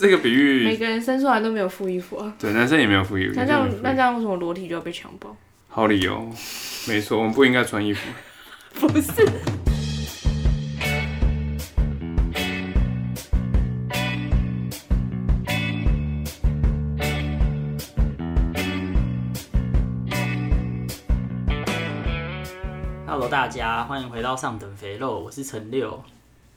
这个比喻，每个人生出来都没有负衣服啊。对，男生也没有负衣服。那这样，那这样为什么裸体就要被强暴？好理由，没错，我们不应该穿衣服。不是。Hello，大家欢迎回到上等肥肉，我是陈六，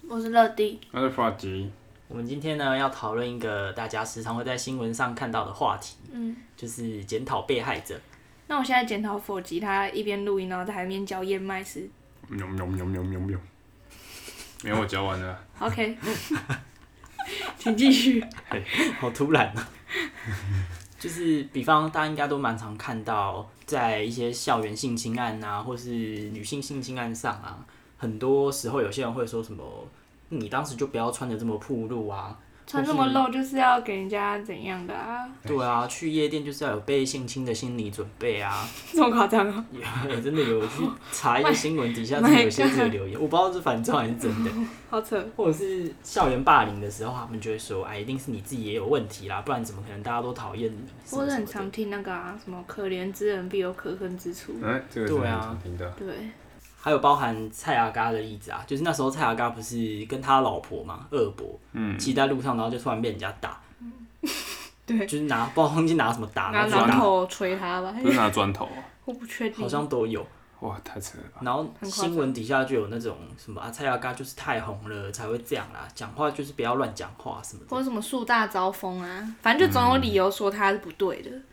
我是乐迪，我是法吉。我们今天呢要讨论一个大家时常会在新闻上看到的话题，嗯，就是检讨被害者。那我现在检讨佛吉，他一边录音，然后在台面嚼燕麦时，喵喵喵喵喵喵，没有，我嚼完了。OK，请继续。好突然啊！就是比方大家应该都蛮常看到，在一些校园性侵案啊，或是女性性侵案上啊，很多时候有些人会说什么。你当时就不要穿的这么暴露啊！穿这么露就是要给人家怎样的啊？对啊，去夜店就是要有被性侵的心理准备啊！这么夸张啊？真的有去查一个新闻，底下是 有些这个留言，我不知道是反正还是真的。好扯。或者是校园霸凌的时候，他们就会说：“哎，一定是你自己也有问题啦，不然怎么可能大家都讨厌你？”我是很常听那个啊，什么“可怜之人必有可恨之处”。哎，这个是很常听的。对。还有包含蔡阿嘎的例子啊，就是那时候蔡阿嘎不是跟他老婆嘛，二伯，嗯，骑在路上，然后就突然被人家打，嗯、对，就是拿不知道忘记拿什么打，拿砖头捶他吧，不是拿砖头啊，我不确定，好像都有，哇，太扯了吧。然后新闻底下就有那种什么啊，蔡阿嘎就是太红了才会这样啦，讲话就是不要乱讲话什么的，或者什么树大招风啊，反正就总有理由说他是不对的。嗯、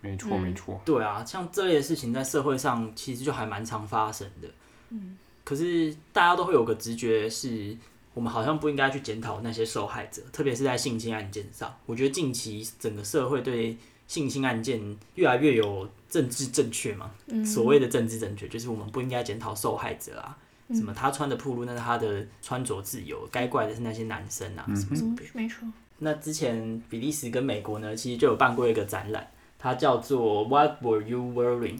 没错没错，对啊，像这类的事情在社会上其实就还蛮常发生的。嗯，可是大家都会有个直觉，是我们好像不应该去检讨那些受害者，特别是在性侵案件上。我觉得近期整个社会对性侵案件越来越有政治正确嘛，嗯、所谓的政治正确就是我们不应该检讨受害者啊，嗯、什么他穿的暴露那是他的穿着自由，该怪的是那些男生啊，什么什么。没错。那之前比利时跟美国呢，其实就有办过一个展览，它叫做 What Were You Wearing？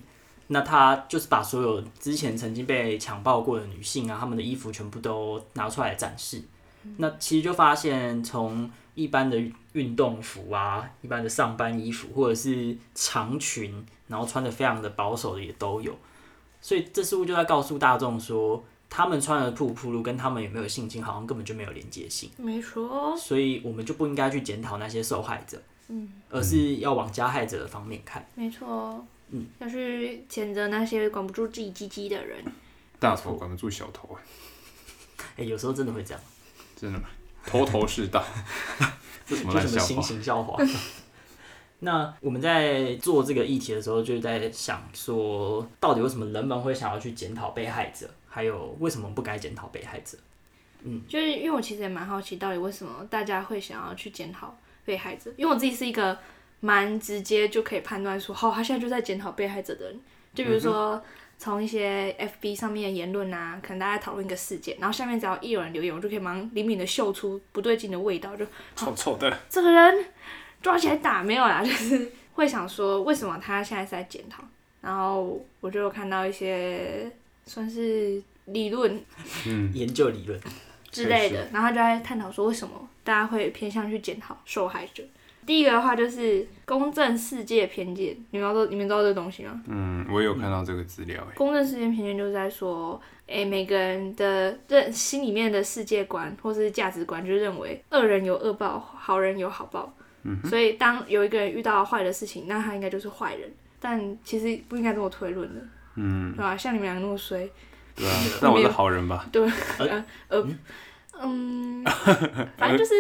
那他就是把所有之前曾经被强暴过的女性啊，她们的衣服全部都拿出来展示。那其实就发现，从一般的运动服啊，一般的上班衣服，或者是长裙，然后穿的非常的保守的也都有。所以这似乎就在告诉大众说，他们穿的暴不暴露跟他们有没有性侵，好像根本就没有连接性。没错。所以我们就不应该去检讨那些受害者，嗯，而是要往加害者的方面看。没错。嗯，要去谴责那些管不住自己鸡鸡的人，大头管不住小头哎、欸，有时候真的会这样，真的吗？头头是道，这什么烂笑话？什么新型笑话？那我们在做这个议题的时候，就在想说，到底为什么人们会想要去检讨被害者，还有为什么不该检讨被害者？嗯，就是因为我其实也蛮好奇，到底为什么大家会想要去检讨被害者？因为我自己是一个。蛮直接就可以判断说，好，他现在就在检讨被害者的人。就比如说，从一些 FB 上面的言论啊，可能大家讨论一个事件，然后下面只要一有人留言，我就可以忙灵敏的嗅出不对劲的味道，就臭臭的。这个人抓起来打没有啦，就是会想说，为什么他现在是在检讨？然后我就看到一些算是理论，嗯，研究理论之类的，然后他就在探讨说，为什么大家会偏向去检讨受害者。第一个的话就是公正世界偏见，你们知道你们知道这个东西吗？嗯，我有看到这个资料。公正世界偏见就是在说，哎、欸，每个人的认心里面的世界观或是价值观，就认为恶人有恶报，好人有好报。嗯。所以当有一个人遇到坏的事情，那他应该就是坏人。但其实不应该这么推论的。嗯。对吧？像你们两个那么衰。对啊。那我是好人吧？对。呃呃 嗯，反正就是。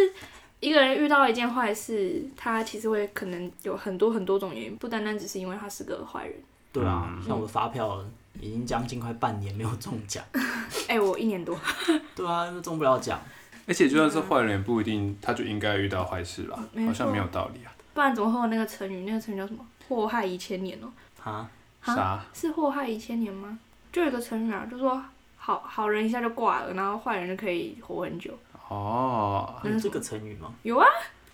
一个人遇到一件坏事，他其实会可能有很多很多种原因，不单单只是因为他是个坏人。对啊，像我的发票已经将近快半年没有中奖。哎、欸，我一年多。对啊，都中不了奖。而且就算是坏人，也不一定他就应该遇到坏事吧？好像没有道理啊。不然怎么会有那个成语？那个成语叫什么？祸害一千年哦。啊？啥？是祸害一千年吗？就有个成语啊，就说好好人一下就挂了，然后坏人就可以活很久。哦，有这个成语吗？有啊，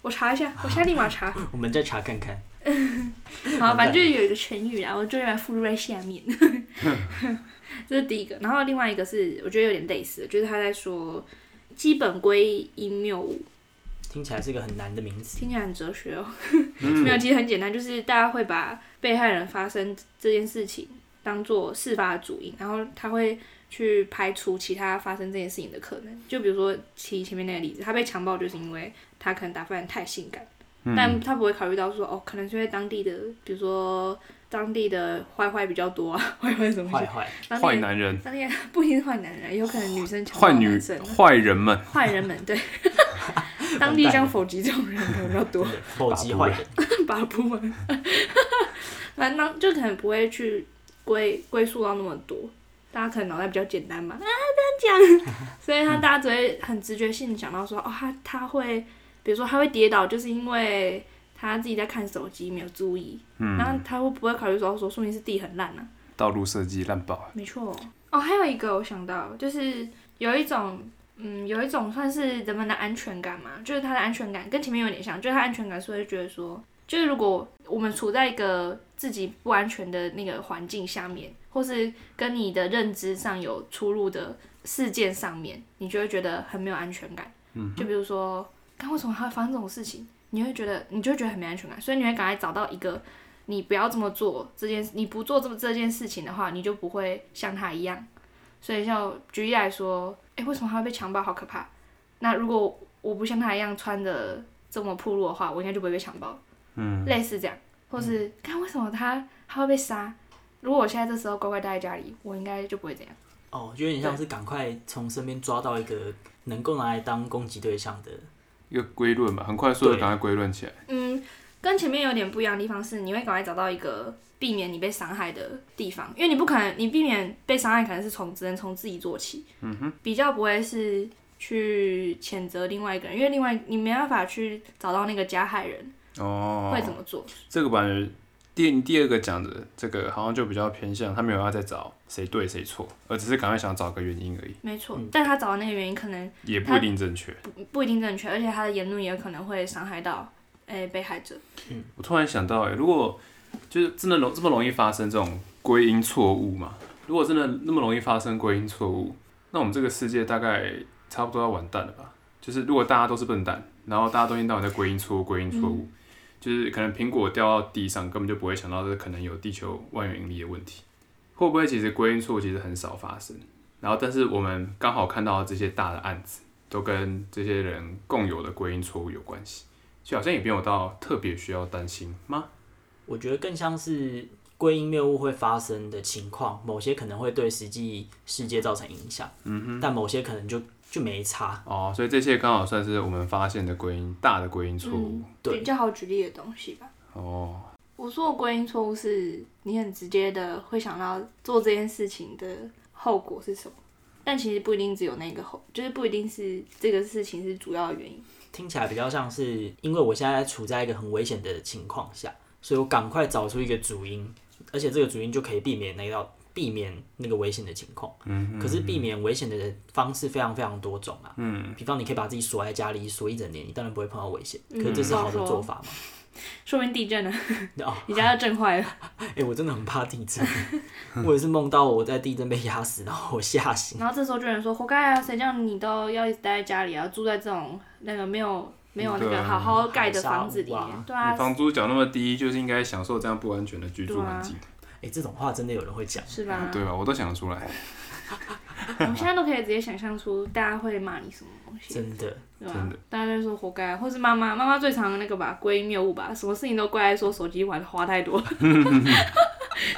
我查一下，我现在立马查。我们再查看看。好，反正就有一个成语然后就来附录在下面。这是第一个，然后另外一个是我觉得有点类似，就是他在说基本归因谬误。听起来是一个很难的名词，听起来很哲学哦。嗯、没有，其实很简单，就是大家会把被害人发生这件事情当做事发的主因，然后他会去排除其他发生这件事情的可能。就比如说提前面那个例子，他被强暴就是因为他可能打扮得太性感，嗯、但他不会考虑到说哦，可能是因为当地的，比如说。当地的坏坏比较多啊，坏坏什么？坏坏坏男人。当地 不一定是坏男人，有可能女生强暴男生。坏人们。坏人们对。当地像否极这种人可能比较多。否极坏人。把。反正就可能不会去归归宿到那么多，大家可能脑袋比较简单嘛，啊这样讲，所以他大家只会很直觉性想到说，哦他他会，比如说他会跌倒，就是因为。他自己在看手机，没有注意，嗯、然后他会不会考虑说说，说明是地很烂呢、啊？道路设计烂爆。没错。哦，还有一个我想到，就是有一种，嗯，有一种算是人们的安全感嘛，就是他的安全感跟前面有点像，就是他安全感是会觉得说，就是如果我们处在一个自己不安全的那个环境下面，或是跟你的认知上有出入的事件上面，你就会觉得很没有安全感。嗯。就比如说，刚为什么还会发生这种事情？你会觉得，你就会觉得很没安全感，所以你会赶快找到一个，你不要这么做这件，你不做这么这件事情的话，你就不会像他一样。所以，像举例来说，哎、欸，为什么他会被强暴？好可怕！那如果我不像他一样穿的这么暴露的话，我应该就不会被强暴。嗯，类似这样，或是看为什么他他会被杀？如果我现在这时候乖乖待在家里，我应该就不会这样。哦，就有点像是赶快从身边抓到一个能够拿来当攻击对象的。一个归论吧，很快速的赶快归论起来。嗯，跟前面有点不一样的地方是，你会赶快找到一个避免你被伤害的地方，因为你不可能，你避免被伤害，可能是从只能从自己做起。嗯哼，比较不会是去谴责另外一个人，因为另外你没办法去找到那个加害人哦会怎么做。这个版本。第第二个讲的这个好像就比较偏向，他没有要再找谁对谁错，而只是赶快想找个原因而已。没错，嗯、但他找的那个原因可能也不一定正确，不不一定正确，而且他的言论也可能会伤害到诶、欸、被害者。嗯，我突然想到、欸，诶，如果就是真的容这么容易发生这种归因错误嘛？如果真的那么容易发生归因错误，那我们这个世界大概差不多要完蛋了吧？就是如果大家都是笨蛋，然后大家都一天到晚在归因错误、归因错误。嗯就是可能苹果掉到地上，根本就不会想到这可能有地球万有引力的问题，会不会其实归因错误其实很少发生？然后但是我们刚好看到这些大的案子，都跟这些人共有的归因错误有关系，所以好像也没有到特别需要担心吗？我觉得更像是归因谬误会发生的情况，某些可能会对实际世界造成影响，嗯哼，但某些可能就。就没差哦，所以这些刚好算是我们发现的归因大的归因错误，嗯、对，比较好举例的东西吧。哦，我说的归因错误是你很直接的会想到做这件事情的后果是什么，但其实不一定只有那个后，就是不一定是这个事情是主要的原因。听起来比较像是因为我现在处在一个很危险的情况下，所以我赶快找出一个主因，而且这个主因就可以避免那道。避免那个危险的情况，嗯，可是避免危险的方式非常非常多种啊，嗯，比方你可以把自己锁在家里锁一整年，你当然不会碰到危险，可是这是好的做法吗？说明地震了，你家要震坏了。哎、欸，我真的很怕地震，我也是梦到我在地震被压死，然后我吓醒。然后这时候就有人说活该啊，谁叫你都要一直待在家里啊，住在这种那个没有没有那个好好盖的房子里面，啊对啊，你房租缴那么低，就是应该享受这样不安全的居住环境。哎、欸，这种话真的有人会讲，是吧？对啊，我都想得出来。我们现在都可以直接想象出大家会骂你什么东西，真的，对吧？真的，大家就说活该，或是妈妈，妈妈最常的那个吧，归因谬误吧，什么事情都怪在说手机玩花太多，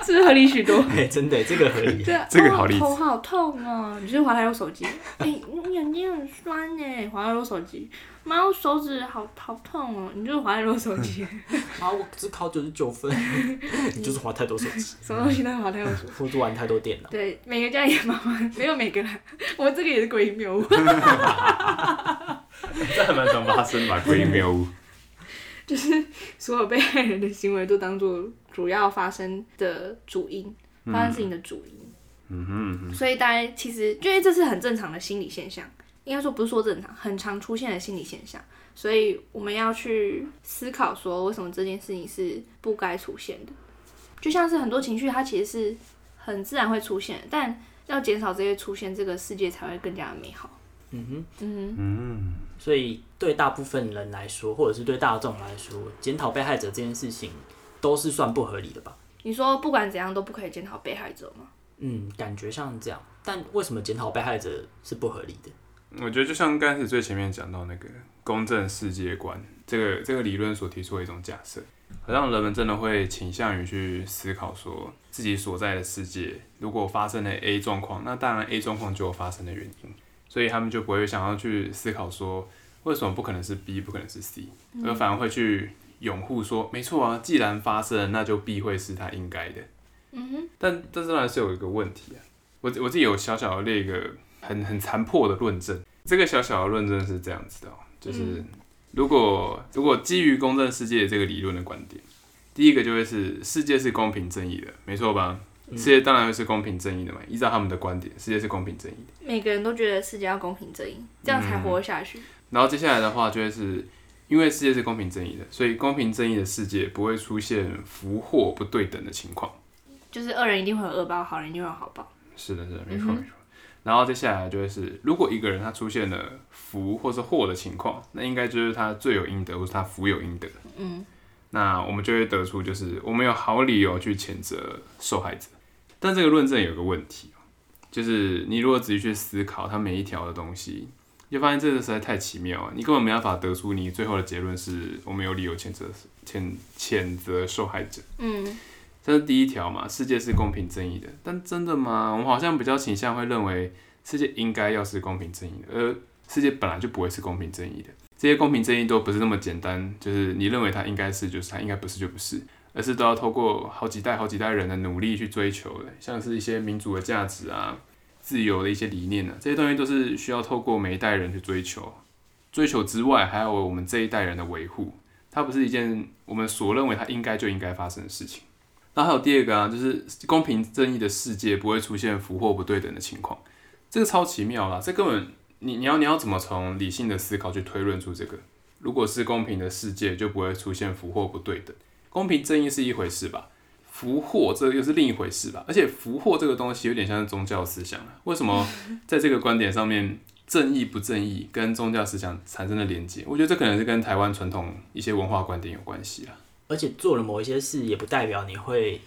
是不是合理许多？哎、欸，真的，这个合理，对，这个好理解。头好痛哦，你就是滑太多手机，哎、欸，你眼睛很酸呢，滑太多手机。妈，我手指好好痛哦！你就是滑太多手机。妈，我只考九十九分。你就是滑太多手机。什么东西都滑太多手机。或者玩太多电脑。对，每个家里的妈妈没有每个人，我这个也是归因谬误。这还蛮常发生吧？归因谬误。就是所有被害人的行为都当做主要发生的主因，发生事情的主因。嗯哼嗯哼。所以大家其实，因为这是很正常的心理现象。应该说不是说正常，很常出现的心理现象，所以我们要去思考说，为什么这件事情是不该出现的。就像是很多情绪，它其实是很自然会出现，但要减少这些出现，这个世界才会更加的美好。嗯哼，嗯嗯，所以对大部分人来说，或者是对大众来说，检讨被害者这件事情都是算不合理的吧？你说不管怎样都不可以检讨被害者吗？嗯，感觉像这样。但为什么检讨被害者是不合理的？我觉得就像刚开始最前面讲到那个公正世界观，这个这个理论所提出的一种假设，好像人们真的会倾向于去思考说，自己所在的世界如果发生了 A 状况，那当然 A 状况就有发生的原因，所以他们就不会想要去思考说，为什么不可能是 B，不可能是 C，而反而会去拥护说，没错啊，既然发生了，那就必会是他应该的。嗯哼，但这当然是有一个问题啊，我我自己有小小的列一个很很残破的论证。这个小小的论证是这样子的，就是如果如果基于公正世界这个理论的观点，第一个就会是世界是公平正义的，没错吧？世界当然会是公平正义的嘛，依照他们的观点，世界是公平正义的。每个人都觉得世界要公平正义，这样才活下去。然后接下来的话就会是，因为世界是公平正义的，所以公平正义的世界不会出现福祸不对等的情况。就是恶人一定会有恶报，好人一定会有好报。是的，是的，没错没错。然后接下来就会是，如果一个人他出现了福或是祸的情况，那应该就是他罪有应得，或是他福有应得。嗯，那我们就会得出，就是我们有好理由去谴责受害者。但这个论证有个问题，就是你如果仔细去思考它每一条的东西，你就发现这个实在太奇妙了，你根本没办法得出你最后的结论是我们有理由谴责谴谴责受害者。嗯。这是第一条嘛，世界是公平正义的，但真的吗？我们好像比较倾向会认为世界应该要是公平正义的，而世界本来就不会是公平正义的。这些公平正义都不是那么简单，就是你认为它应该是就是它应该不是就不是，而是都要透过好几代好几代人的努力去追求的，像是一些民主的价值啊、自由的一些理念啊，这些东西都是需要透过每一代人去追求，追求之外还有我们这一代人的维护，它不是一件我们所认为它应该就应该发生的事情。然后还有第二个啊，就是公平正义的世界不会出现福祸不对等的情况，这个超奇妙啦！这根本你你要你要怎么从理性的思考去推论出这个？如果是公平的世界，就不会出现福祸不对等。公平正义是一回事吧？福祸这又是另一回事吧？而且福祸这个东西有点像是宗教思想啊。为什么 在这个观点上面，正义不正义跟宗教思想产生了连接？我觉得这可能是跟台湾传统一些文化观点有关系啊。而且做了某一些事，也不代表你会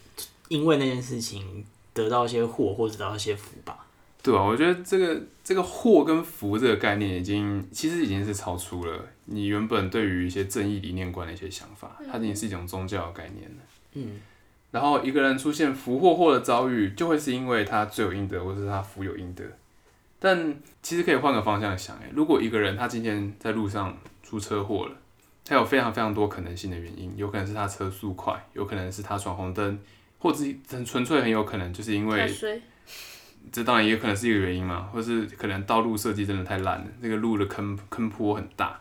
因为那件事情得到一些祸或者得到一些福吧？对啊，我觉得这个这个祸跟福这个概念，已经其实已经是超出了你原本对于一些正义理念观的一些想法，它已经是一种宗教的概念了。嗯。然后一个人出现福祸祸的遭遇，就会是因为他罪有应得，或者是他福有应得。但其实可以换个方向想，哎，如果一个人他今天在路上出车祸了。他有非常非常多可能性的原因，有可能是他车速快，有可能是他闯红灯，或者很纯粹很有可能就是因为，这当然也有可能是一个原因嘛，或是可能道路设计真的太烂了，那个路的坑坑坡很大，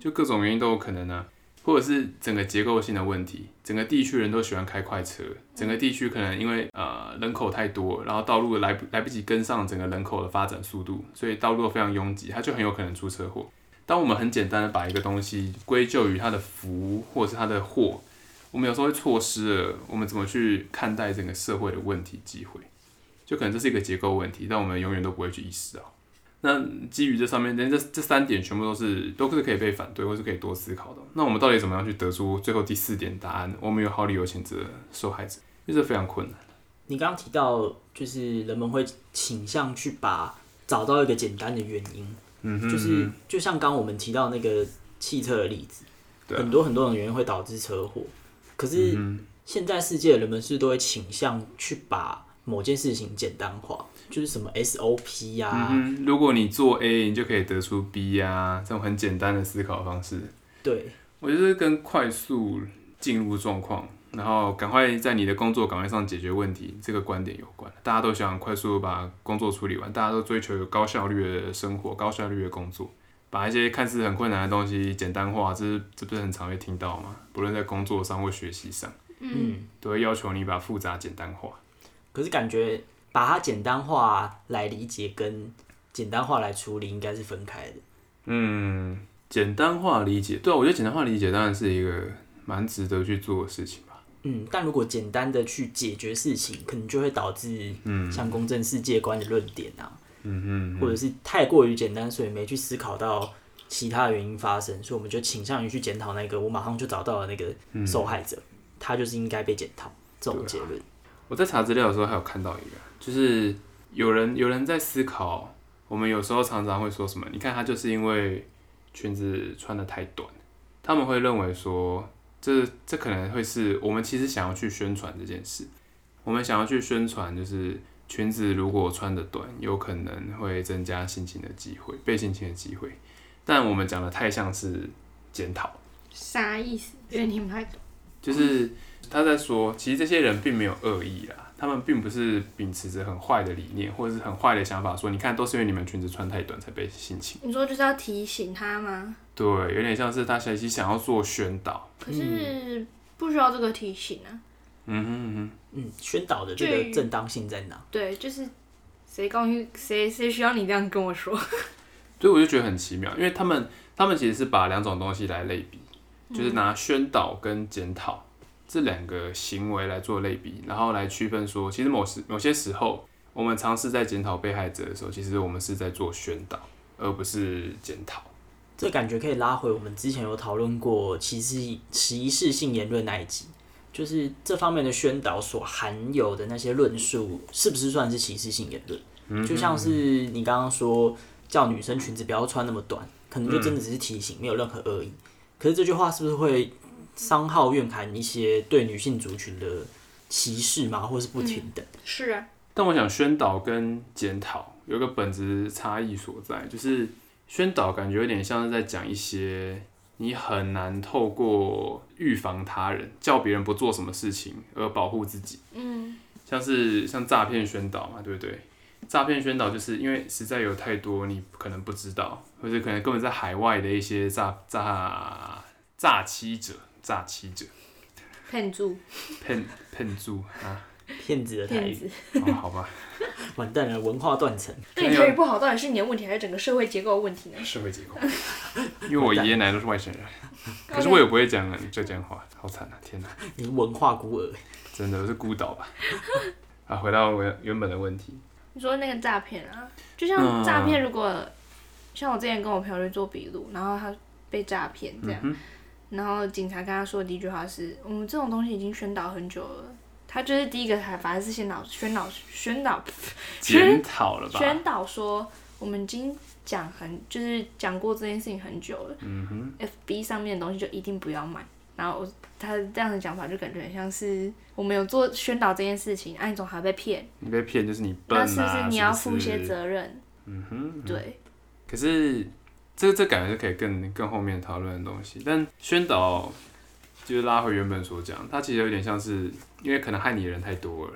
就各种原因都有可能呢、啊，或者是整个结构性的问题，整个地区人都喜欢开快车，整个地区可能因为呃人口太多，然后道路来不来不及跟上整个人口的发展速度，所以道路非常拥挤，它就很有可能出车祸。当我们很简单的把一个东西归咎于它的福或者是它的祸，我们有时候会错失了我们怎么去看待整个社会的问题机会，就可能这是一个结构问题，但我们永远都不会去意识到。那基于这上面，这这三点全部都是都是可以被反对，或是可以多思考的。那我们到底怎么样去得出最后第四点答案？我们有好理由谴责受害者，因为这非常困难。你刚刚提到，就是人们会倾向去把找到一个简单的原因。嗯哼，就是就像刚我们提到那个汽车的例子，对很多很多种原因会导致车祸。可是现在世界的人们是都会倾向去把某件事情简单化，就是什么 SOP 呀、啊嗯。如果你做 A，你就可以得出 B 呀、啊，这种很简单的思考方式。对，我觉得跟快速进入状况。然后赶快在你的工作岗位上解决问题，这个观点有关。大家都想快速把工作处理完，大家都追求有高效率的生活、高效率的工作，把一些看似很困难的东西简单化，这是这不是很常会听到吗？不论在工作上或学习上，嗯，都会要求你把复杂简单化。可是感觉把它简单化来理解跟简单化来处理应该是分开的。嗯，简单化理解，对啊，我觉得简单化理解当然是一个蛮值得去做的事情吧。嗯，但如果简单的去解决事情，可能就会导致，嗯，像公正世界观的论点啊，嗯嗯，或者是太过于简单，所以没去思考到其他原因发生，所以我们就倾向于去检讨那个我马上就找到了那个受害者，嗯、他就是应该被检讨这种结论。我在查资料的时候还有看到一个，就是有人有人在思考，我们有时候常常会说什么？你看他就是因为裙子穿的太短，他们会认为说，这这可能会是我们其实想要去宣传这件事，我们想要去宣传就是裙子如果穿的短，有可能会增加性侵的机会，被性侵的机会，但我们讲的太像是检讨，啥意思？因为你不太懂，就是。他在说，其实这些人并没有恶意啦，他们并不是秉持着很坏的理念或者是很坏的想法，说你看都是因为你们裙子穿太短才被性侵。你说就是要提醒他吗？对，有点像是他其实想要做宣导。可是不需要这个提醒啊。嗯哼嗯哼嗯，宣导的这个正当性在哪？对，就是谁告诉谁谁需要你这样跟我说？所以我就觉得很奇妙，因为他们他们其实是把两种东西来类比，就是拿宣导跟检讨。这两个行为来做类比，然后来区分说，其实某时某些时候，我们尝试在检讨被害者的时候，其实我们是在做宣导，而不是检讨。这感觉可以拉回我们之前有讨论过歧视歧视性言论那一集，就是这方面的宣导所含有的那些论述，是不是算是歧视性言论？嗯、就像是你刚刚说叫女生裙子不要穿那么短，可能就真的只是提醒，嗯、没有任何恶意。可是这句话是不是会？商号怨谈一些对女性族群的歧视吗，或是不平等？嗯、是啊。但我想宣导跟检讨有个本质差异所在，就是宣导感觉有点像是在讲一些你很难透过预防他人，叫别人不做什么事情而保护自己。嗯。像是像诈骗宣导嘛，对不对？诈骗宣导就是因为实在有太多你可能不知道，或者可能根本在海外的一些诈诈诈欺者。诈欺者，骗住，骗骗住啊！骗子的台语，哦，好吧，完蛋了，文化断层。对你台语不好，到底是你的问题，还是整个社会结构的问题呢？社会结构，因为我爷爷奶奶都是外省人，可是我也不会讲浙江话，好惨啊！天哪，你是文化孤儿，真的是孤岛吧？啊，回到我原本的问题，你说那个诈骗啊，就像诈骗，如果像我之前跟我朋友去做笔录，然后他被诈骗这样。然后警察跟他说的第一句话是：“我们这种东西已经宣导很久了。”他就是第一个，还反而是先导宣导宣导 检讨了吧？宣导说我们已经讲很就是讲过这件事情很久了。嗯哼。FB 上面的东西就一定不要买。然后他这样的讲法就感觉很像是我们有做宣导这件事情，啊，你总还被骗。你被骗就是你笨啊！那是不是你要负一些责任？嗯哼。嗯对。可是。这这感觉是可以更更后面讨论的东西，但宣导就是拉回原本所讲，它其实有点像是，因为可能害你的人太多了，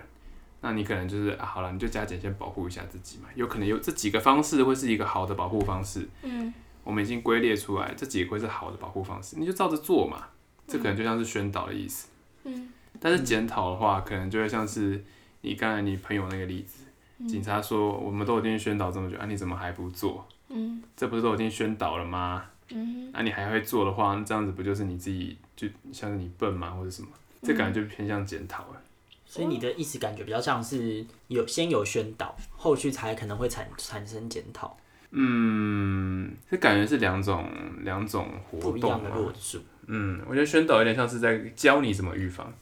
那你可能就是啊，好了，你就加减先保护一下自己嘛，有可能有这几个方式会是一个好的保护方式，嗯，我们已经归列出来，这几个会是好的保护方式，你就照着做嘛，这可能就像是宣导的意思，嗯，但是检讨的话，可能就会像是你刚才你朋友那个例子，警察说我们都已经宣导这么久，啊，你怎么还不做？嗯，这不是都已经宣导了吗？嗯，那、啊、你还会做的话，这样子不就是你自己就像是你笨吗，或者什么？这感觉就偏向检讨了。所以你的意思感觉比较像是有先有宣导，后续才可能会产产生检讨。嗯，这感觉是两种两种活动的路数。嗯，我觉得宣导有点像是在教你怎么预防，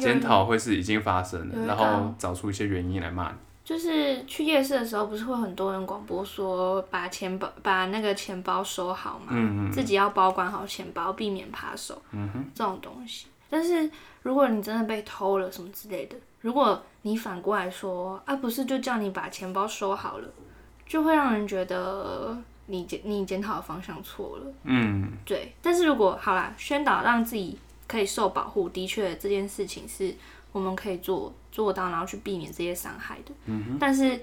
检讨、哦、会是已经发生了，然后找出一些原因来骂你。就是去夜市的时候，不是会很多人广播说把钱包把那个钱包收好嘛，嗯嗯，自己要保管好钱包，避免扒手，嗯哼，这种东西。但是如果你真的被偷了什么之类的，如果你反过来说啊，不是就叫你把钱包收好了，就会让人觉得你检你检讨的方向错了，嗯，对。但是如果好啦，宣导让自己可以受保护，的确这件事情是。我们可以做做到，然后去避免这些伤害的。嗯哼。但是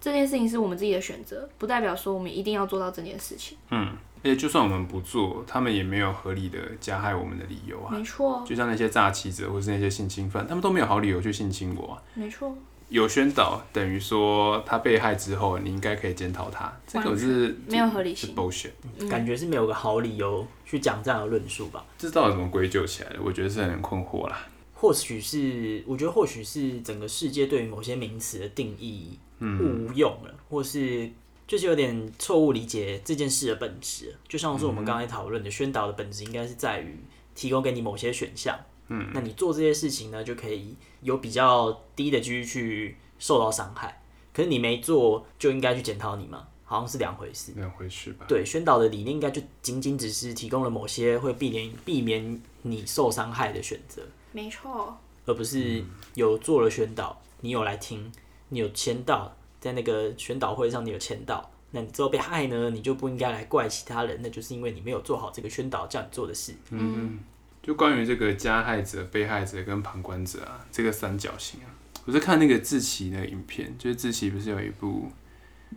这件事情是我们自己的选择，不代表说我们一定要做到这件事情。嗯，而且就算我们不做，他们也没有合理的加害我们的理由啊。没错。就像那些诈欺者或是那些性侵犯，他们都没有好理由去性侵我啊。没错。有宣导等于说他被害之后，你应该可以检讨他，这个是没有合理性。bullshit，感觉是没有个好理由去讲这样的论述吧？这到底怎么归咎起来的？我觉得是很困惑啦。或许是，我觉得或许是整个世界对于某些名词的定义误用了，或是就是有点错误理解这件事的本质。就像是我们刚才讨论的，宣导的本质应该是在于提供给你某些选项。嗯，那你做这些事情呢，就可以有比较低的几率去受到伤害。可是你没做，就应该去检讨你吗？好像是两回事。两回事吧。对，宣导的理念应该就仅仅只是提供了某些会避免避免你受伤害的选择。没错。而不是有做了宣导，你有来听，你有签到，在那个宣导会上你有签到，那你之后被害呢，你就不应该来怪其他人，那就是因为你没有做好这个宣导叫你做的事。嗯，就关于这个加害者、被害者跟旁观者啊，这个三角形啊，我是看那个志奇的影片，就是志奇不是有一部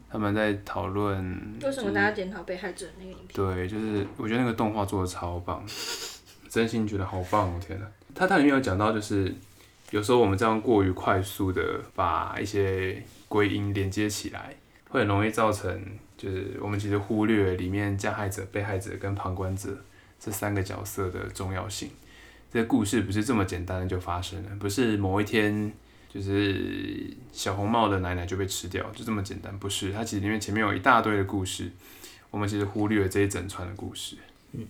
他们在讨论为什么大家检讨被害者那个影片？对，就是我觉得那个动画做的超棒，真心觉得好棒哦！天哪。他它里面有讲到，就是有时候我们这样过于快速的把一些归因连接起来，会很容易造成，就是我们其实忽略里面加害者、被害者跟旁观者这三个角色的重要性。这故事不是这么简单的就发生了，不是某一天就是小红帽的奶奶就被吃掉，就这么简单，不是。它其实里面前面有一大堆的故事，我们其实忽略了这一整串的故事。嗯，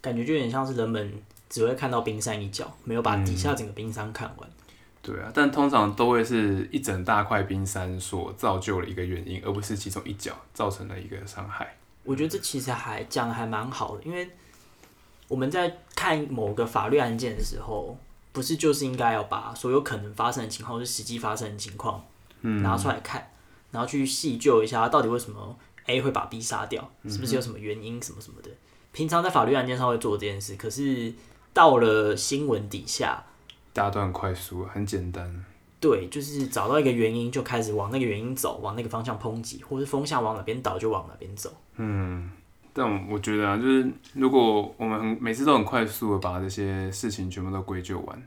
感觉就有点像是人们。只会看到冰山一角，没有把底下整个冰山看完。嗯。对啊，但通常都会是一整大块冰山所造就了一个原因，而不是其中一角造成了一个伤害。我觉得这其实还讲得还蛮好的，因为我们在看某个法律案件的时候，不是就是应该要把所有可能发生的情况，或是实际发生的情况，拿出来看，嗯、然后去细究一下到底为什么 A 会把 B 杀掉，是不是有什么原因什么什么的。平常在法律案件上会做这件事，可是。到了新闻底下，大家都很快速，很简单。对，就是找到一个原因，就开始往那个原因走，往那个方向抨击，或是风向往哪边倒就往哪边走。嗯，但我觉得啊，就是如果我们很每次都很快速的把这些事情全部都归咎完，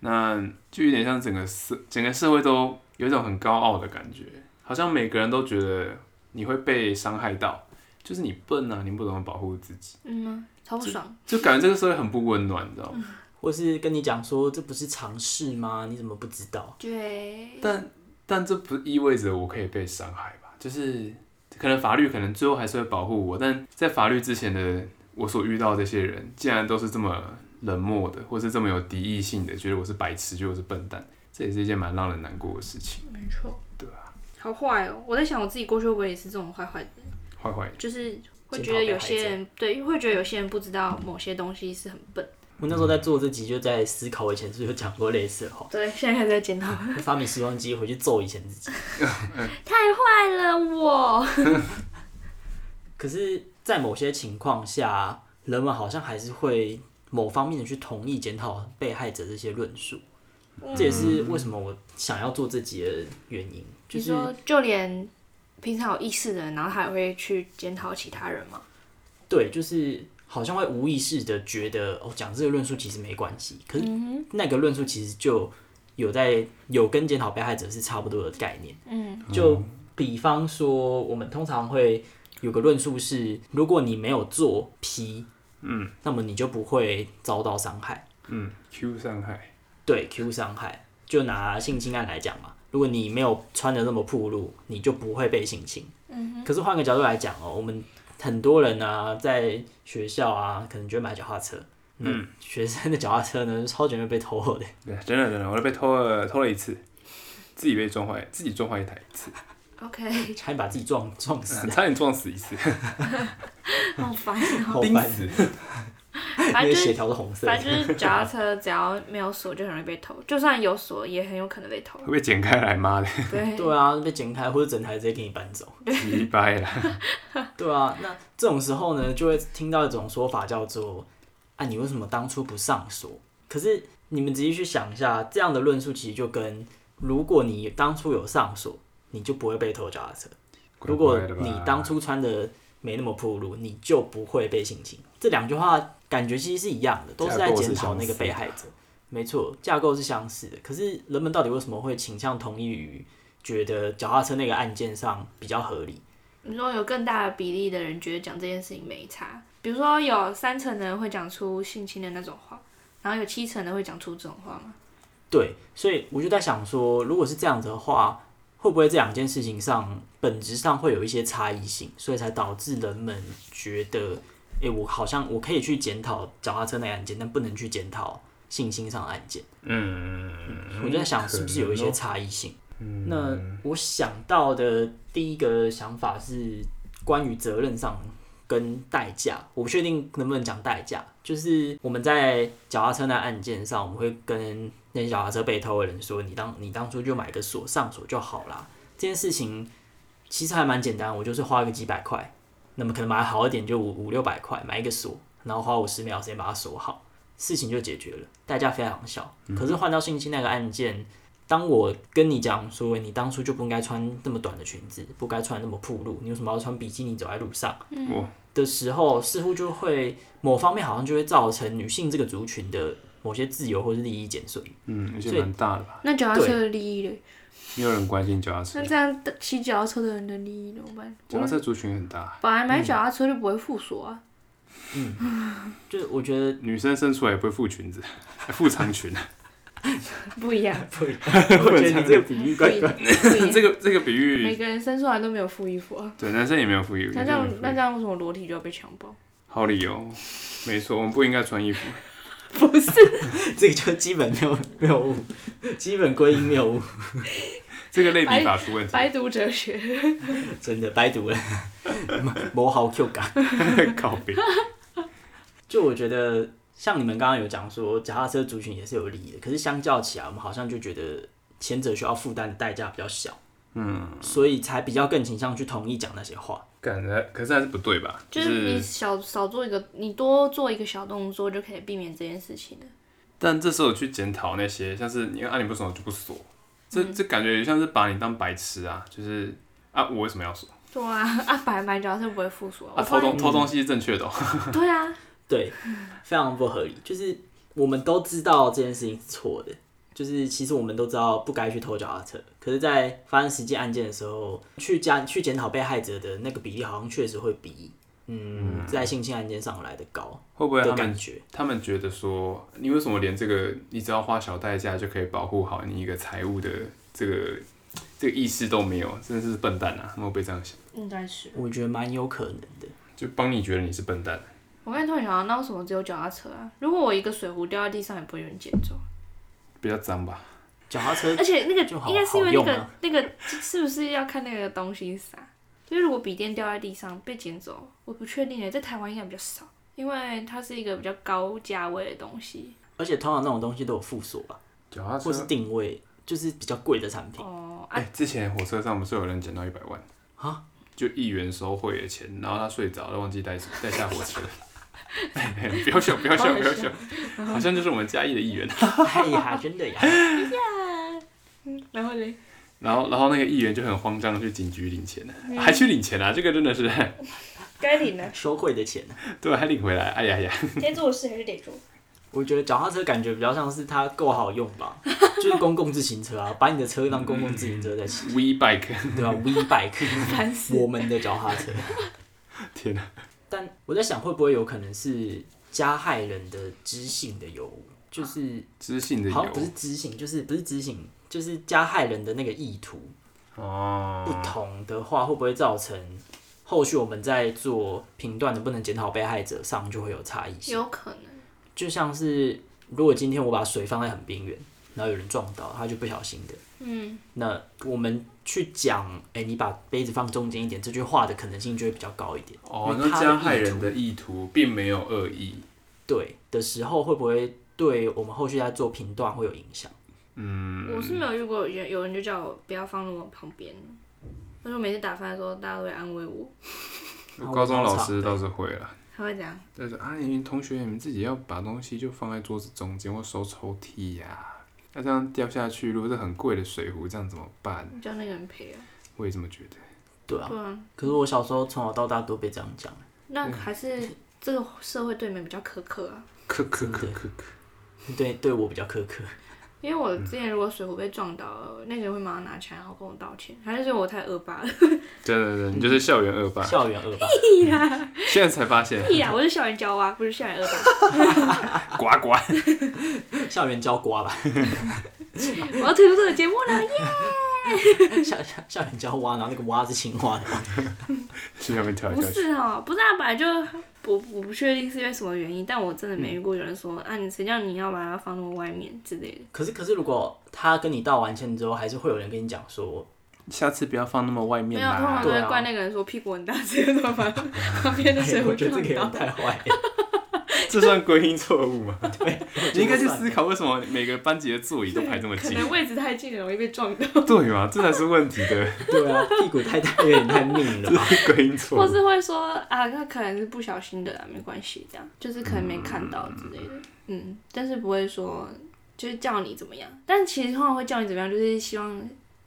那就有点像整个社整个社会都有一种很高傲的感觉，好像每个人都觉得你会被伤害到，就是你笨啊，你不懂得保护自己。嗯超不爽，就，就感觉这个社会很不温暖，你知道吗？或是跟你讲说，这不是常识吗？你怎么不知道？对。但但这不意味着我可以被伤害吧？就是可能法律可能最后还是会保护我，但在法律之前的我所遇到的这些人，竟然都是这么冷漠的，或是这么有敌意性的，觉得我是白痴，觉得我是笨蛋，这也是一件蛮让人难过的事情。没错。对啊。好坏哦！我在想，我自己过去会不会也是这种坏坏的人？坏坏。就是。会觉得有些人对，会觉得有些人不知道某些东西是很笨。我那时候在做这集，就在思考，我以前是不是有讲过类似的话？对，现在还在检讨。发明时光机回去揍以前自己。太坏了我。可是，在某些情况下，人们好像还是会某方面的去同意检讨被害者这些论述。嗯。这也是为什么我想要做这集的原因。就是说，就连。平常有意识的人，然后他也会去检讨其他人吗？对，就是好像会无意识的觉得哦，讲这个论述其实没关系。可是那个论述其实就有在有跟检讨被害者是差不多的概念。嗯，就比方说，我们通常会有个论述是，如果你没有做 P，嗯，那么你就不会遭到伤害。嗯，Q 伤害。对，Q 伤害，就拿性侵案来讲嘛。如果你没有穿的那么暴露，你就不会被性侵。嗯、可是换个角度来讲哦，我们很多人呢、啊，在学校啊，可能就会买脚踏车。嗯，学生的脚踏车呢，超级容易被偷的。对，真的真的，我都被偷了，偷了一次，自己被撞坏，自己撞坏一台一次。OK，差点把自己撞撞死，差点撞死一次。好烦，好烦。反正就是红色，反正就是脚踏车，只要没有锁就很容易被偷，就算有锁也很有可能被偷。会被剪开来妈的。对 对啊，被剪开或者整台直接给你搬走。一掰了。对啊，那这种时候呢，就会听到一种说法叫做：啊，你为什么当初不上锁？可是你们仔细去想一下，这样的论述其实就跟如果你当初有上锁，你就不会被偷脚踏车；如果你当初穿的没那么暴露，你就不会被性侵。这两句话。感觉其实是一样的，都是在检讨那个被害者。没错，架构是相似的。可是人们到底为什么会倾向同意于觉得脚踏车那个案件上比较合理？你说有更大的比例的人觉得讲这件事情没差，比如说有三成的人会讲出性侵的那种话，然后有七成的会讲出这种话吗？对，所以我就在想说，如果是这样子的话，会会不会这两件事情上本质上会有一些差异性，所以才导致人们觉得，诶、欸，我好像我可以去检讨脚踏车那案件，但不能去检讨性侵上的案件。嗯，我就在想是不是有一些差异性。嗯，那我想到的第一个想法是关于责任上跟代价，我不确定能不能讲代价。就是我们在脚踏车那案件上，我们会跟那些脚踏车被偷的人说：“你当你当初就买个锁上锁就好啦。”这件事情其实还蛮简单，我就是花个几百块，那么可能买好一点就五五六百块买一个锁，然后花五十秒时间把它锁好，事情就解决了，代价非常小。可是换到性侵那个案件。当我跟你讲说，你当初就不应该穿那么短的裙子，不该穿那么暴露，你为什么要穿比基尼走在路上？嗯，的时候，似乎就会某方面好像就会造成女性这个族群的某些自由或是利益减损。嗯，而且蛮大的吧？那脚踏车的利益嘞？没有人关心脚踏车。那这样骑脚踏车的人的利益怎么办？脚踏车族群很大。本来买脚踏车就不会附锁啊。嗯，就我觉得女生生出来也不会附裙子，还附长裙。不一样，不一样。我觉得你这个比喻怪怪。这个这个比喻，每个人生出来都没有附衣服啊。对，男生也没有附衣服。那这样，那这样为什么裸体就要被强暴？好理由，没错，我们不应该穿衣服。不是，这个就基本没有没有误，基本归因没有误。这个类比法出问题。白读哲学。真的白读了，磨好 Q 感。告别。就我觉得。像你们刚刚有讲说，脚踏车族群也是有利益的，可是相较起来，我们好像就觉得前者需要负担的代价比较小，嗯，所以才比较更倾向去同意讲那些话。感觉可是还是不对吧？就是你少少做一个，你多做一个小动作就可以避免这件事情了。但这时候去检讨那些，像是你按你不爽就不锁，这这感觉像是把你当白痴啊！就是啊，我为什么要说？对啊，啊，白买脚踏车不会附锁啊，偷东偷东西是正确的、哦。对啊。对，非常不合理。就是我们都知道这件事情是错的，就是其实我们都知道不该去偷脚踏车，可是，在发生实际案件的时候，去加去检讨被害者的那个比例，好像确实会比嗯在性侵案件上来的高。会不会他们觉他们觉得说，你为什么连这个你只要花小代价就可以保护好你一个财务的这个这个意识都没有，真的是笨蛋啊！他们会不会这样想？应该是，我觉得蛮有可能的。就帮你觉得你是笨蛋。我刚才突然想到，那为什么只有脚踏车啊？如果我一个水壶掉在地上，也不会有人捡走。比较脏吧？脚踏车，而且那个应该是因为那个、啊、那个是不是要看那个东西啥？就是如果笔电掉在地上被捡走，我不确定诶，在台湾应该比较少，因为它是一个比较高价位的东西。而且通常那种东西都有附锁吧？脚踏车或是定位，就是比较贵的产品。哦，哎、欸，之前火车上不是有人捡到一百万啊？就一元收贿的钱，然后他睡着了，忘记带带下火车。不要笑，不要笑，不要笑，好像就是我们嘉义的议员。哎呀，真的呀。然后呢？然后，然后那个议员就很慌张的去警局领钱了，还去领钱啊？这个真的是该领的，收贿的钱。对，还领回来。哎呀呀！该做的事还是得做。我觉得脚踏车感觉比较像是它够好用吧，就是公共自行车啊，把你的车当公共自行车在骑。We bike，对吧？We bike，我们的脚踏车。天哪！但我在想，会不会有可能是加害人的知性的有，就是知性的有，好像不是知性，就是不是知性，就是加害人的那个意图哦，不同的话，会不会造成后续我们在做评断的不能检讨被害者上就会有差异性？有可能，就像是如果今天我把水放在很边缘，然后有人撞到，他就不小心的，嗯，那我们。去讲，哎、欸，你把杯子放中间一点，这句话的可能性就会比较高一点。哦，那加害人的意图并没有恶意。对的时候，会不会对我们后续在做评断会有影响？嗯，我是没有遇过有有人就叫我不要放那么旁边。他说每次打饭的时候，大家都会安慰我。高中老师倒是会了。他会讲，他说啊，你们同学你们自己要把东西就放在桌子中间或收抽屉呀、啊。那这样掉下去，如果是很贵的水壶，这样怎么办？叫那个人赔啊！我也这么觉得。对啊。对啊。可是我小时候从小到大都被这样讲。那还是这个社会对你们比较苛刻啊。苛刻苛刻苛。对，对我比较苛刻。因为我之前如果水壶被撞到了，那个人会马上拿起来，然后跟我道歉。还是觉得我太恶霸了？对对对，你就是校园恶霸。校园恶霸。现在才发现。屁呀！我 是校园娇娃，不是校园恶霸。呱呱。校园娇瓜吧。我要退出这个节目了，耶！校校校园教蛙，然后那个蛙是青蛙的蛙，去那边跳来不。是哦，不是啊，本来就我我不确定是因为什么原因，但我真的没遇过有人说、啊，你谁叫你要把它放那么外面之类的。可是可是如果他跟你道完歉之后，还是会有人跟你讲说，下次不要放那么外面没有，通常啦。都会啊怪那个人说屁股很大，直接把旁边的水壶哎我觉得这个太 坏了。这算归因错误吗？对，你应该去思考为什么每个班级的座椅都排这么近，可能位置太近了，容易被撞到，对嘛？这才是问题的，对啊，屁股太大有点太命了这吧？是归因错误。或是会说啊，那可能是不小心的啦，没关系，这样。就是可能没看到之类的，嗯，但是不会说就是叫你怎么样，但其实通常会叫你怎么样，就是希望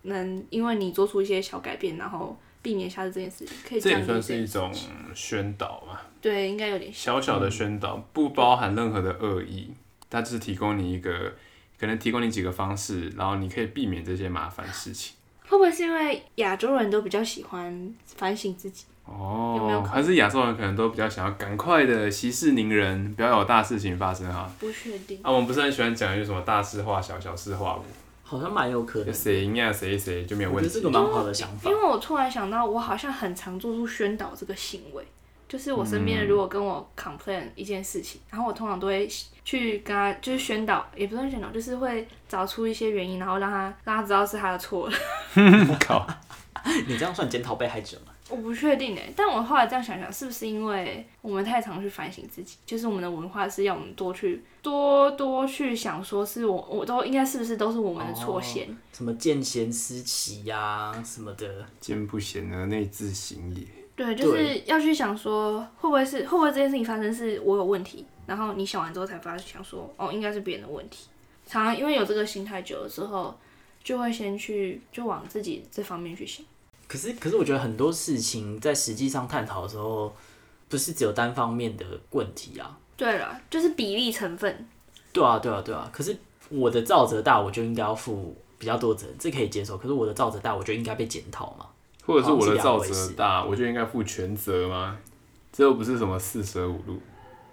能因为你做出一些小改变，然后避免下次这件事情，可以这也算是一种宣导嘛，对，应该有点像。小小的宣导，不包含任何的恶意，它只是提供你一个，可能提供你几个方式，然后你可以避免这些麻烦事情。会不会是因为亚洲人都比较喜欢反省自己？哦，有没有可能还是亚洲人可能都比较想要赶快的息事宁人，不要有大事情发生哈。不确定。啊，我们不是很喜欢讲一句什么大事化小，小事化无，好像蛮有可就能。谁赢呀谁谁就没有问题。我觉得这个蛮好的想法因。为我突然想到，我好像很常做出宣导这个行为，就是我身边如果跟我 complain 一件事情，然后我通常都会去跟他就是宣导，也不算宣导，就是会找出一些原因，然后让他让他知道是他的错了。靠，你这样算检讨被害者吗？我不确定哎，但我后来这样想想，是不是因为我们太常去反省自己，就是我们的文化是要我们多去多多去想，说是我我都应该是不是都是我们的错先。什么见贤思齐呀什么的，见不贤而内自省也。对，就是要去想说，会不会是会不会这件事情发生是我有问题，然后你想完之后才发现想说，哦，应该是别人的问题。常常因为有这个心态久了之后，就会先去就往自己这方面去想。可是，可是我觉得很多事情在实际上探讨的时候，不是只有单方面的问题啊。对了，就是比例成分。对啊，对啊，对啊。可是我的造责大，我就应该要负比较多责任，这可以接受。可是我的造责大，我就应该被检讨嘛。或者是我的造责大，我就应该负全责吗？这又不是什么四舍五入。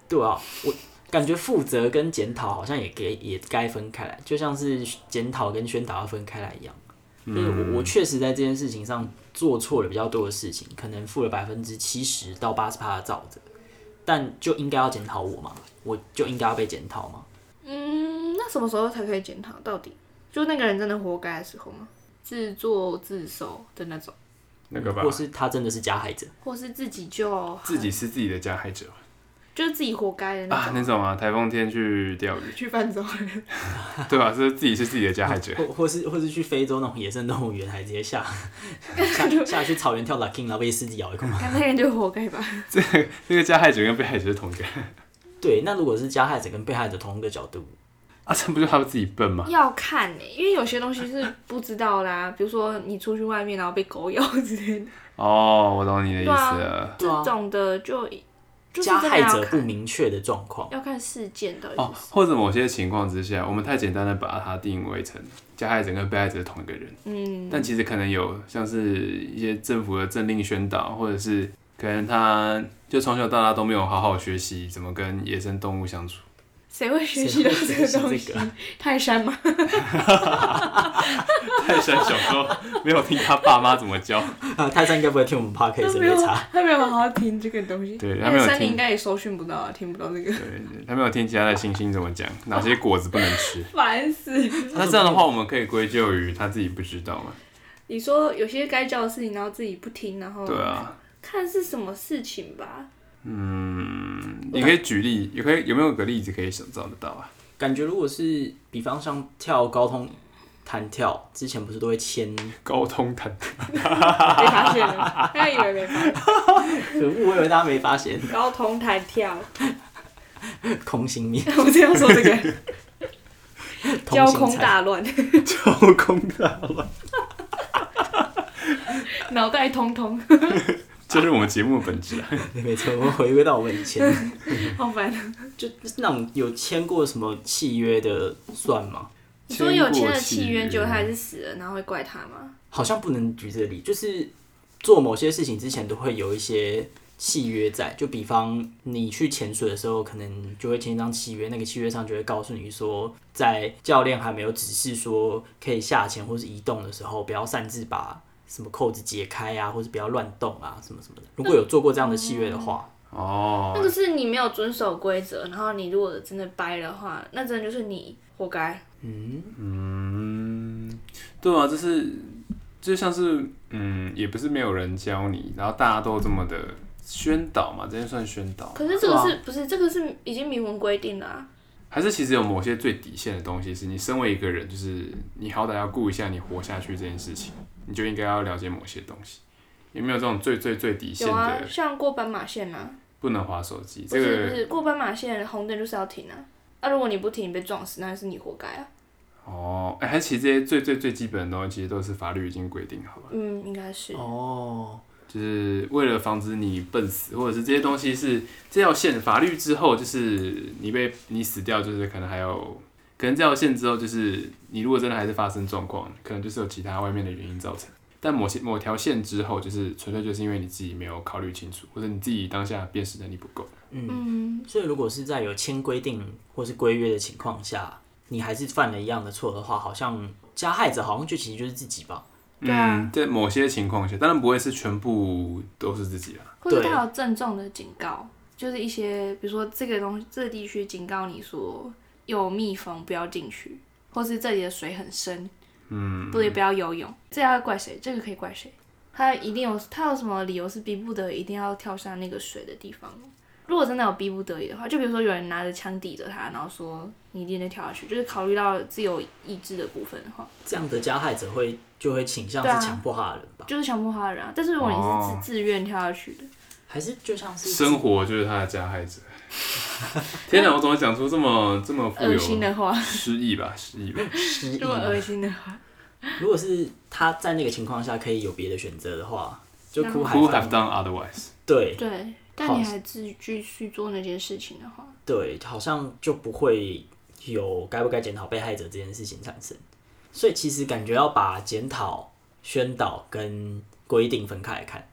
对啊，我感觉负责跟检讨好像也给也该分开来，就像是检讨跟宣导要分开来一样。就是我我确实在这件事情上做错了比较多的事情，可能负了百分之七十到八十趴的造责，但就应该要检讨我吗？我就应该要被检讨吗？嗯，那什么时候才可以检讨？到底就那个人真的活该的时候吗？自作自受的那种，那个吧或，是他真的是加害者？或是自己就自己是自己的加害者就是自己活该的那啊，种。那种啊，台风天去钓鱼，去泛舟 对吧？是自己是自己的加害者。或或是或是去非洲那种野生动物园，还直接下 下下去草原跳 locking，然后被狮子咬一口。嘛那个人就活该吧。这这个加害者跟被害者是同一个对，那如果是加害者跟被害者同一个角度，啊，这不就他们自己笨吗？要看呢、因为有些东西是不知道啦，比如说你出去外面然后被狗咬之类的，哦，我懂你的意思对啊了。啊这种的就就是加害者不明确的状况，要看事件到底哦，或者某些情况之下，我们太简单的把它定位成加害者跟被害者是同一个人，嗯，但其实可能有像是一些政府的政令宣导，或者是可能他就从小到大都没有好好学习怎么跟野生动物相处。谁会学习到这个东西？泰山吗？泰山小时候没有听他爸妈怎么教，啊，泰山应该不会听我们 podcast，他没有没差。，他没有好好听这个东西。对他没有听山里应该也搜寻不到啊，听不到这个，对，他没有听其他的星星怎么讲，哪些果子不能吃。烦死。那这样的话，我们可以归咎于他自己不知道吗？你说有些该教的事情，然后自己不听，然后对啊，看是什么事情吧。嗯，你可以举例，也可以有没有个例子可以想找得到啊？感觉如果是比方像跳高通弹跳，之前不是都会签？高通弹，被发现了，他以为没发现。可恶，我以为大家没发现，高通弹跳，空心面，我这样说这个。交空通大乱，交空大乱，脑袋通通，这是我们节目的本质啊。没错，我们回归到我们以前，好烦。就是那种有签过什么契约的算吗？你说有签了契约，签过契约结果他还是死了，然后会怪他吗？好像不能举这个例，就是做某些事情之前都会有一些契约在，就比方你去潜水的时候，可能就会签一张契约，那个契约上就会告诉你说，在教练还没有指示说可以下潜或是移动的时候，不要擅自把什么扣子解开啊，或者不要乱动啊，什么什么的。如果有做过这样的契约的话，哦，那个是你没有遵守规则，然后你如果真的掰的话，那真的就是你活该。嗯嗯，对啊，就是就像是嗯，也不是没有人教你，然后大家都这么的宣导嘛，这些算宣导。可是这个是、啊、不是这个是已经明文规定了、啊？还是其实有某些最底线的东西，是你身为一个人，就是你好歹要顾一下你活下去这件事情，你就应该要了解某些东西。有没有这种最最最底线的？有啊，像过斑马线啊，不能划手机。不是、这个、不是过斑马线红灯就是要停啊。那、啊、如果你不停，你被撞死，那是你活该啊。哦，哎、欸，还其实这些最最最基本的东西，其实都是法律已经规定好了。嗯，应该是。哦，就是为了防止你笨死，或者是这些东西是这条线法律之后，就是你被你死掉，就是可能还有可能这条线之后，就是你如果真的还是发生状况，可能就是有其他外面的原因造成。但某些某条线之后，就是纯粹就是因为你自己没有考虑清楚，或者你自己当下辨识能力不够。嗯，所以如果是在有签规定或是规约的情况下，你还是犯了一样的错的话，好像加害者好像就其实就是自己吧？对啊，嗯，在某些情况下，当然不会是全部都是自己啦。或者他有郑重的警告，就是一些比如说这个东西，这个地区警告你说有蜜蜂不要进去，或是这里的水很深，嗯，不也不要游泳，这要怪谁？这个可以怪谁？他一定有他有什么理由是逼不得已一定要跳下那个水的地方？如果真的有逼不得已的话，就比如说有人拿着枪抵着他，然后说你一定得跳下去，就是考虑到自由意志的部分的话，这样的加害者会就会倾向是强迫他的人吧？啊、就是强迫他的人啊。但是如果你是自、哦、自愿跳下去的，还是就像是生活就是他的加害者。天哪，我怎么讲出这么这么富有恶心的话？失忆吧，失忆吧，失忆。这么恶心的话。如果是他在那个情况下可以有别的选择的话，就 who have done otherwise？对对。但你还继继续做那件事情的话，对，好像就不会有该不该检讨被害者这件事情产生。所以其实感觉要把检讨、宣导跟规定分开来看。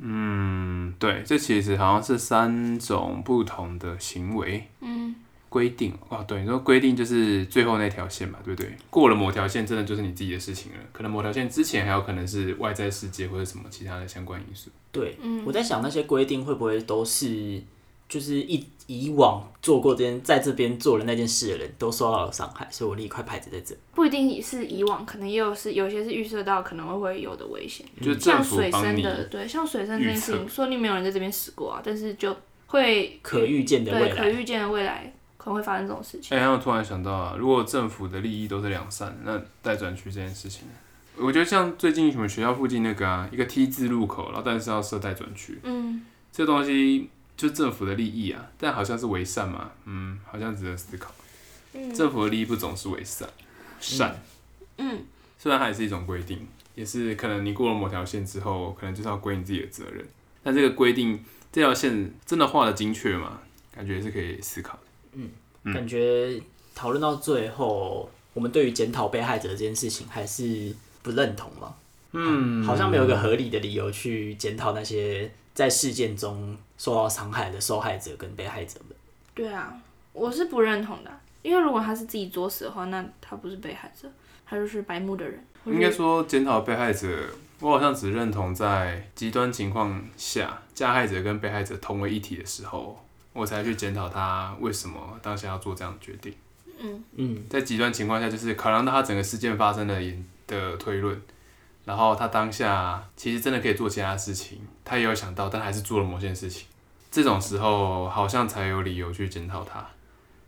嗯，对，这其实好像是三种不同的行为。嗯。规定哦，对，你说规定就是最后那条线嘛，对不对？过了某条线，真的就是你自己的事情了。可能某条线之前还有可能是外在世界或者什么其他的相关因素。对，嗯，我在想那些规定会不会都是，就是以以往做过这件，在这边做了那件事的人都受到了伤害，所以我立一块牌子在这。不一定是以往，可能也有是有些是预设到可能会会有的危险，就像水深的，对，像水深这件事情，说你没有人在这边死过啊，但是就会可预见的未来，可预见的未来。可能会发生这种事情。哎、欸，我突然想到啊，如果政府的利益都是两善，那待转区这件事情，我觉得像最近什么学校附近那个啊，一个 T 字路口，然后但是要设待转区，嗯，这东西就政府的利益啊，但好像是为善嘛，嗯，好像值得思考。嗯，政府的利益不总是为善，善，嗯，虽然它也是一种规定，也是可能你过了某条线之后，可能就是要归你自己的责任，但这个规定这条线真的画的精确吗？感觉也是可以思考的。嗯，感觉讨论到最后，我们对于检讨被害者这件事情还是不认同嘛。嗯，好像没有一个合理的理由去检讨那些在事件中受到伤害的受害者跟被害者们。对啊，我是不认同的，因为如果他是自己作死的话，那他不是被害者，他就是白目的人。应该说检讨被害者，我好像只认同在极端情况下，加害者跟被害者同为一体的时候。我才去检讨他为什么当下要做这样的决定。嗯嗯，在极端情况下，就是考量到他整个事件发生的的推论，然后他当下其实真的可以做其他事情，他也有想到，但还是做了某件事情。这种时候好像才有理由去检讨他，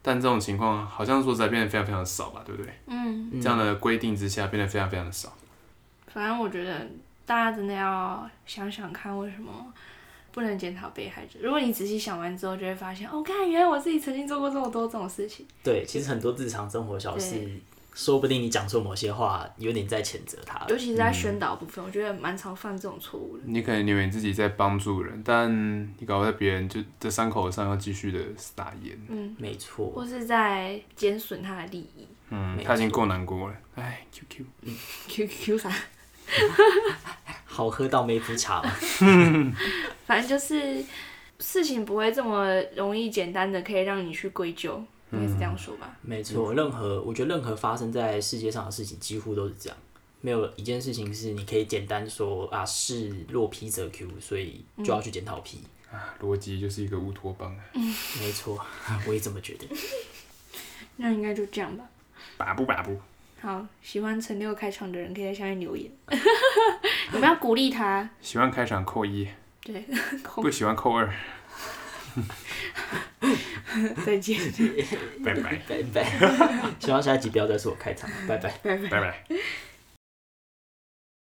但这种情况好像说实在变得非常非常少吧，对不对？嗯，这样的规定之下变得非常非常的少。反正我觉得大家真的要想想看，为什么。不能检讨被害者。如果你仔细想完之后，就会发现，哦，看，原来我自己曾经做过这么多这种事情。对，其实很多日常生活小事，说不定你讲错某些话，有点在谴责他。尤其是在宣导部分，嗯、我觉得蛮常犯这种错误的。你可能以为你自己在帮助人，但你搞在别人就在伤口上要继续的撒盐。嗯，没错。或是在减损他的利益。嗯，他已经够难过了。哎，Q Q，嗯，Q Q 啥？好喝到没福茶嘛。反正就是事情不会这么容易简单的可以让你去归咎，应该是这样说吧？没错，任何我觉得任何发生在世界上的事情几乎都是这样，没有一件事情是你可以简单说啊，是若 P 则 Q，所以就要去检讨 P。啊，逻辑就是一个乌托邦。嗯，没错，我也这么觉得。那应该就这样吧。把不把不。好，喜欢陈六开场的人可以在下面留言。你们要鼓励他。喜欢开场扣一。对。不喜欢扣二。再见。拜拜拜拜。希望下一集不要再是我开场。拜拜。拜拜。拜拜。